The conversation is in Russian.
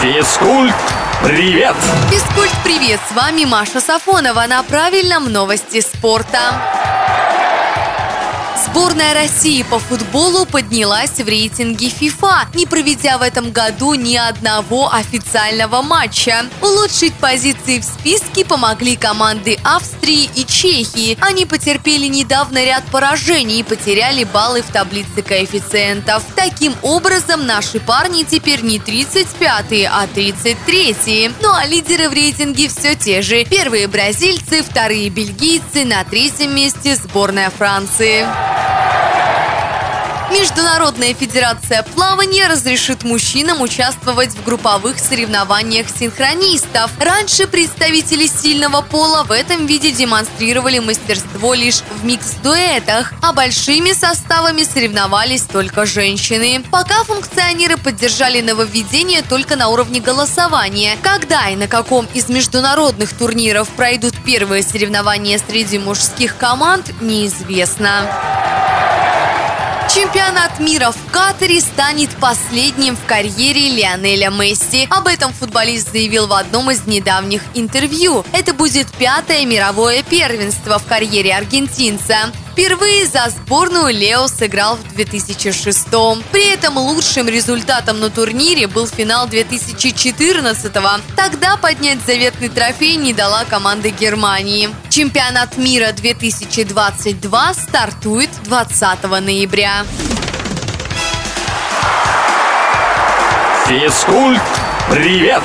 Физкульт, привет! Физкульт, привет! С вами Маша Сафонова на правильном новости спорта. Сборная России по футболу поднялась в рейтинге FIFA, не проведя в этом году ни одного официального матча. Улучшить позиции в списке помогли команды Австрии и Чехии. Они потерпели недавно ряд поражений и потеряли баллы в таблице коэффициентов. Таким образом, наши парни теперь не 35-е, а 33-е. Ну а лидеры в рейтинге все те же. Первые бразильцы, вторые бельгийцы, на третьем месте сборная Франции. Международная федерация плавания разрешит мужчинам участвовать в групповых соревнованиях синхронистов. Раньше представители сильного пола в этом виде демонстрировали мастерство лишь в микс-дуэтах, а большими составами соревновались только женщины. Пока функционеры поддержали нововведение только на уровне голосования. Когда и на каком из международных турниров пройдут первые соревнования среди мужских команд, неизвестно. Чемпионат мира в Катаре станет последним в карьере Лионеля Месси. Об этом футболист заявил в одном из недавних интервью. Это будет пятое мировое первенство в карьере аргентинца. Впервые за сборную Лео сыграл в 2006 -м. При этом лучшим результатом на турнире был финал 2014 -го. Тогда поднять заветный трофей не дала команда Германии. Чемпионат мира 2022 стартует 20 ноября. Физкульт, привет!